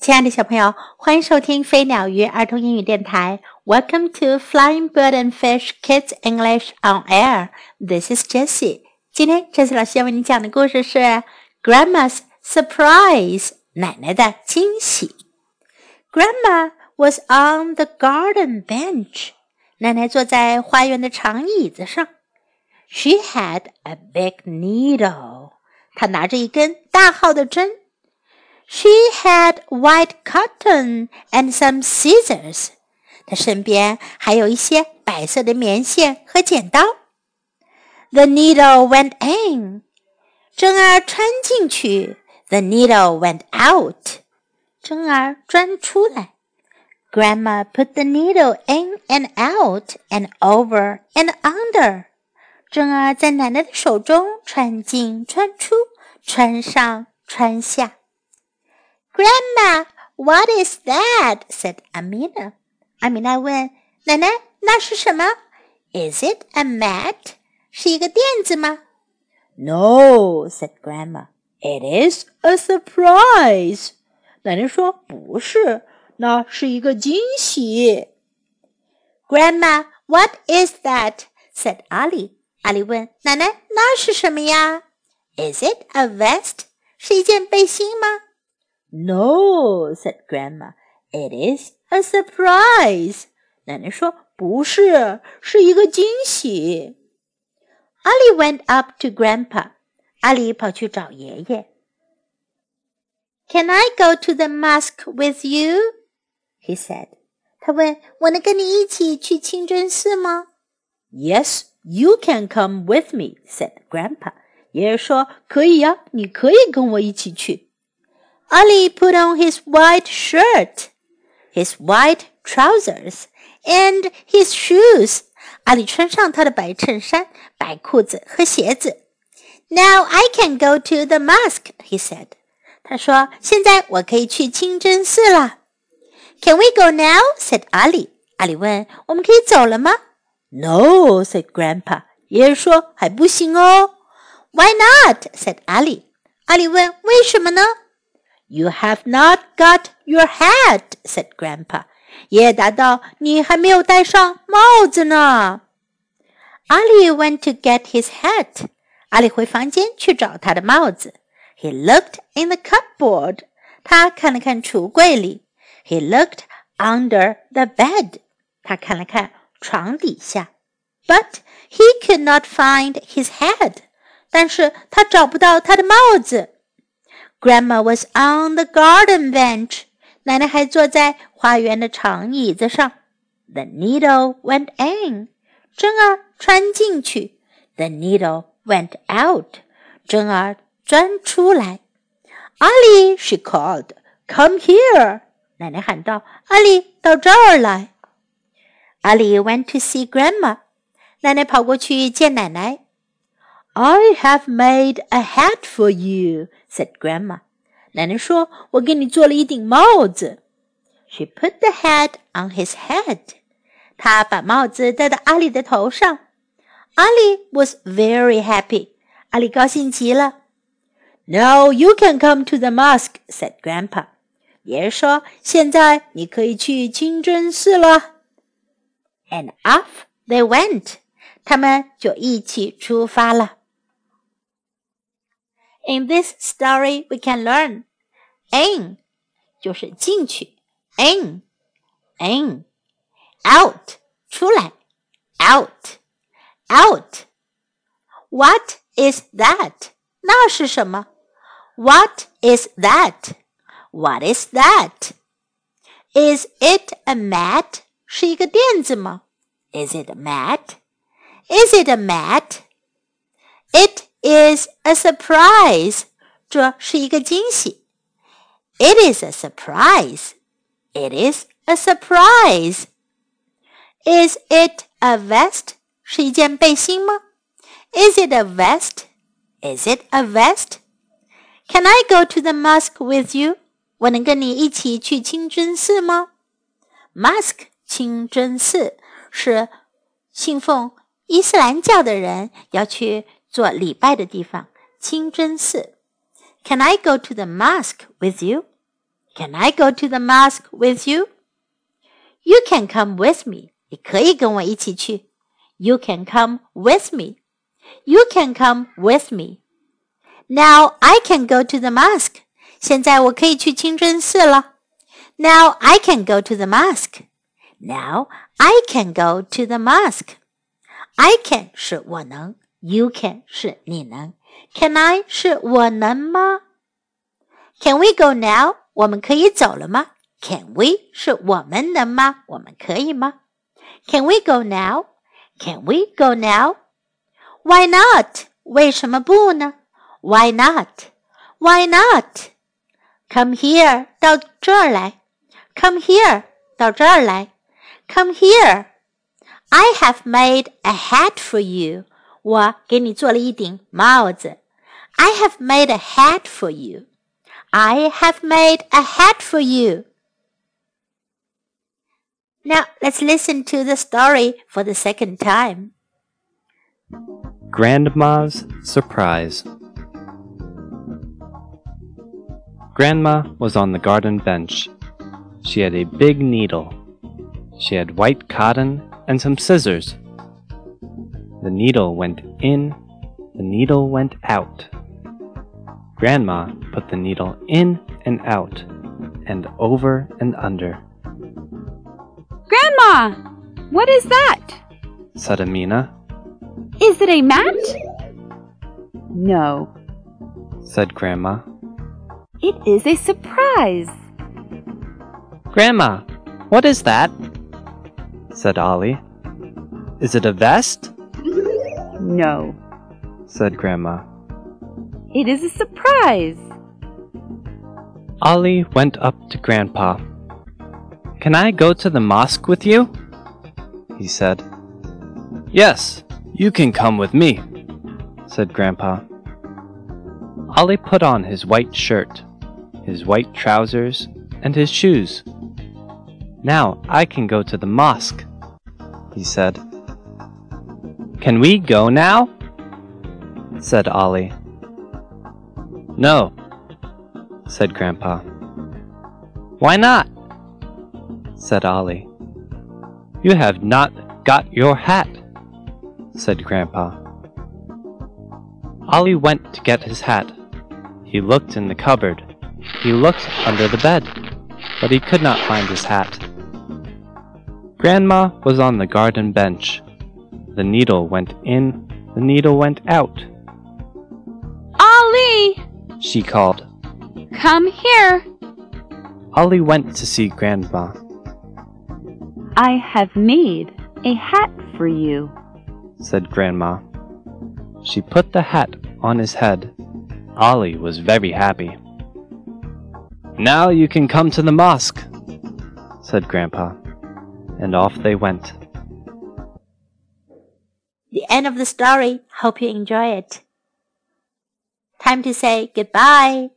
亲爱的小朋友，欢迎收听飞鸟鱼儿童英语电台。Welcome to Flying Bird and Fish Kids English on Air. This is Jessie. 今天 Jessie 老师要为你讲的故事是 Grandma's Surprise，奶奶的惊喜。Grandma was on the garden bench. 奶奶坐在花园的长椅子上。She had a big needle. 她拿着一根大号的针。she had white cotton and some scissors. 她身边还有一些白色的棉线和剪刀。The needle went in. 针儿穿进去。The needle went out. 针儿钻出来。Grandma put the needle in and out and over and under. 针儿在奶奶的手中穿进穿出，穿上穿下。 Grandma, what is that? said Amina. Amina 问奶奶：“那是什么？”Is it a mat? 是一个垫子吗？No, said Grandma. It is a surprise. 奶奶说：“不是，那是一个惊喜。” Grandma, what is that? said Ali. 阿里问奶奶：“那是什么呀？”Is it a vest? 是一件背心吗 ？no, said Grandma. It is a surprise. 奶奶说：“不是，是一个惊喜。” Ali went up to Grandpa. 阿里跑去找爷爷。Can I go to the mosque with you? He said. 他问：“我能跟你一起去清真寺吗？”Yes, you can come with me, said Grandpa. 爷爷说：“可以呀，你可以跟我一起去。” ” Ali put on his white shirt, his white trousers, and his shoes. 阿里穿上他的白衬衫、白裤子和鞋子。Now I can go to the mosque, he said. 他说：“现在我可以去清真寺了。” Can we go now? said Ali. 阿里问：“我们可以走了吗？”No, said Grandpa. 爷爷说：“还不行哦。”Why not? said Ali. 阿里问：“为什么呢？” You have not got your hat," said Grandpa. 爷爷答道：“你还没有戴上帽子呢。” Ali went to get his hat. 阿里回房间去找他的帽子。He looked in the cupboard. 他看了看橱柜里。He looked under the bed. 他看了看床底下。But he could not find his hat. 但是他找不到他的帽子。 Grandma was on the garden bench. 奶奶还坐在花园的长椅子上。The needle went in. 针儿穿进去。The needle went out. 针儿钻出来。Ali, she called, "Come here!" 奶奶喊道：“阿里，到这儿来。” Ali went to see Grandma. 奶奶跑过去见奶奶。I have made a hat for you," said Grandma. 奶奶说：“我给你做了一顶帽子。” She put the hat on his head. 她把帽子戴到阿里的头上。Ali was very happy. 阿里高兴极了。Now you can come to the mosque," said Grandpa. 爷爷说：“现在你可以去清真寺了。” And off they went. 他们就一起出发了。 In this story, we can learn in 就是进去，in in out 出来，out out。What is that？那是什么？What is that? What is that? Is it a mat? 是一个垫子吗？Is it a mat? Is it a mat? It is a surprise. 这是一个惊喜。It is a surprise. It is a surprise. Is it a vest? 是一件背心吗？Is it a vest? Is it a vest? Can I go to the mosque with you? 我能跟你一起去清真寺吗？Mosque 清真寺是信奉伊斯兰教的人要去 做礼拜的地方，清真寺。Can I go to the mosque with you? Can I go to the mosque with you? You can come with me. 你可以跟我一起去。You can come with me. You can come with me. Now I can go to the mosque. 现在我可以去清真寺了。Now I can go to the mosque. Now I can go to the mosque. I can 是我能 ，You can 是你能，Can I 是我能吗？Can we go now？我们可以走了吗？Can we 是我们能吗？我们可以吗？Can we go now？Can we go now？Why not？为什么不呢？Why not？Why not？Come here，到这儿来。Come here，到这儿来。Come here. I have made a hat for you. 我给你做了一顶帽子。I have made a hat for you. I have made a hat for you. Now let's listen to the story for the second time. Grandma's Surprise Grandma was on the garden bench. She had a big needle. She had white cotton and some scissors. the needle went in, the needle went out. Grandma put the needle in and out, and over and under. Grandma, what is that? said Amina. Is it a mat? No, said Grandma. it is a surprise. Grandma, what is that? said Ali. Is it a vest? No, said Grandma. it is a surprise. Ali went up to Grandpa. Can I go to the mosque with you? He said. Yes, you can come with me, said Grandpa. Ali put on his white shirt, his white trousers, and his shoes. Now I can go to the mosque, he said. Can we go now? said Ali. No, said Grandpa. Why not? said Ali. You have not got your hat, said Grandpa. Ali went to get his hat. He looked in the cupboard. He looked under the bed, but he could not find his hat. Grandma was on the garden bench. The needle went in, the needle went out. Ali, She called. come here. Ali went to see Grandma. I have made a hat for you. said Grandma. She put the hat on his head. Ali was very happy. Now you can come to the mosque, said Grandpa, and off they went. The end of the story. Hope you enjoy it. Time to say goodbye.